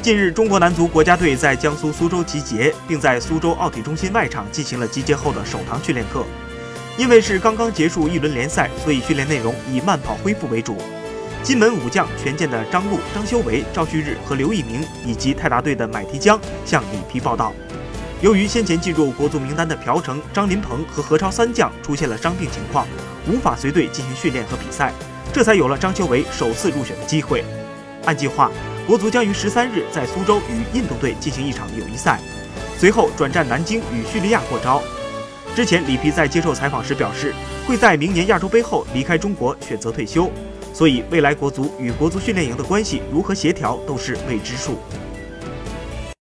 近日，中国男足国家队在江苏苏州集结，并在苏州奥体中心外场进行了集结后的首堂训练课。因为是刚刚结束一轮联赛，所以训练内容以慢跑恢复为主。金门武将权健的张路、张修为、赵旭日和刘一鸣，以及泰达队的买提江向里皮报道。由于先前进入国足名单的朴成、张林鹏和何超三将出现了伤病情况，无法随队进行训练和比赛，这才有了张修为首次入选的机会。按计划，国足将于十三日在苏州与印度队进行一场友谊赛，随后转战南京与叙利亚过招。之前，里皮在接受采访时表示，会在明年亚洲杯后离开中国，选择退休。所以，未来国足与国足训练营的关系如何协调，都是未知数。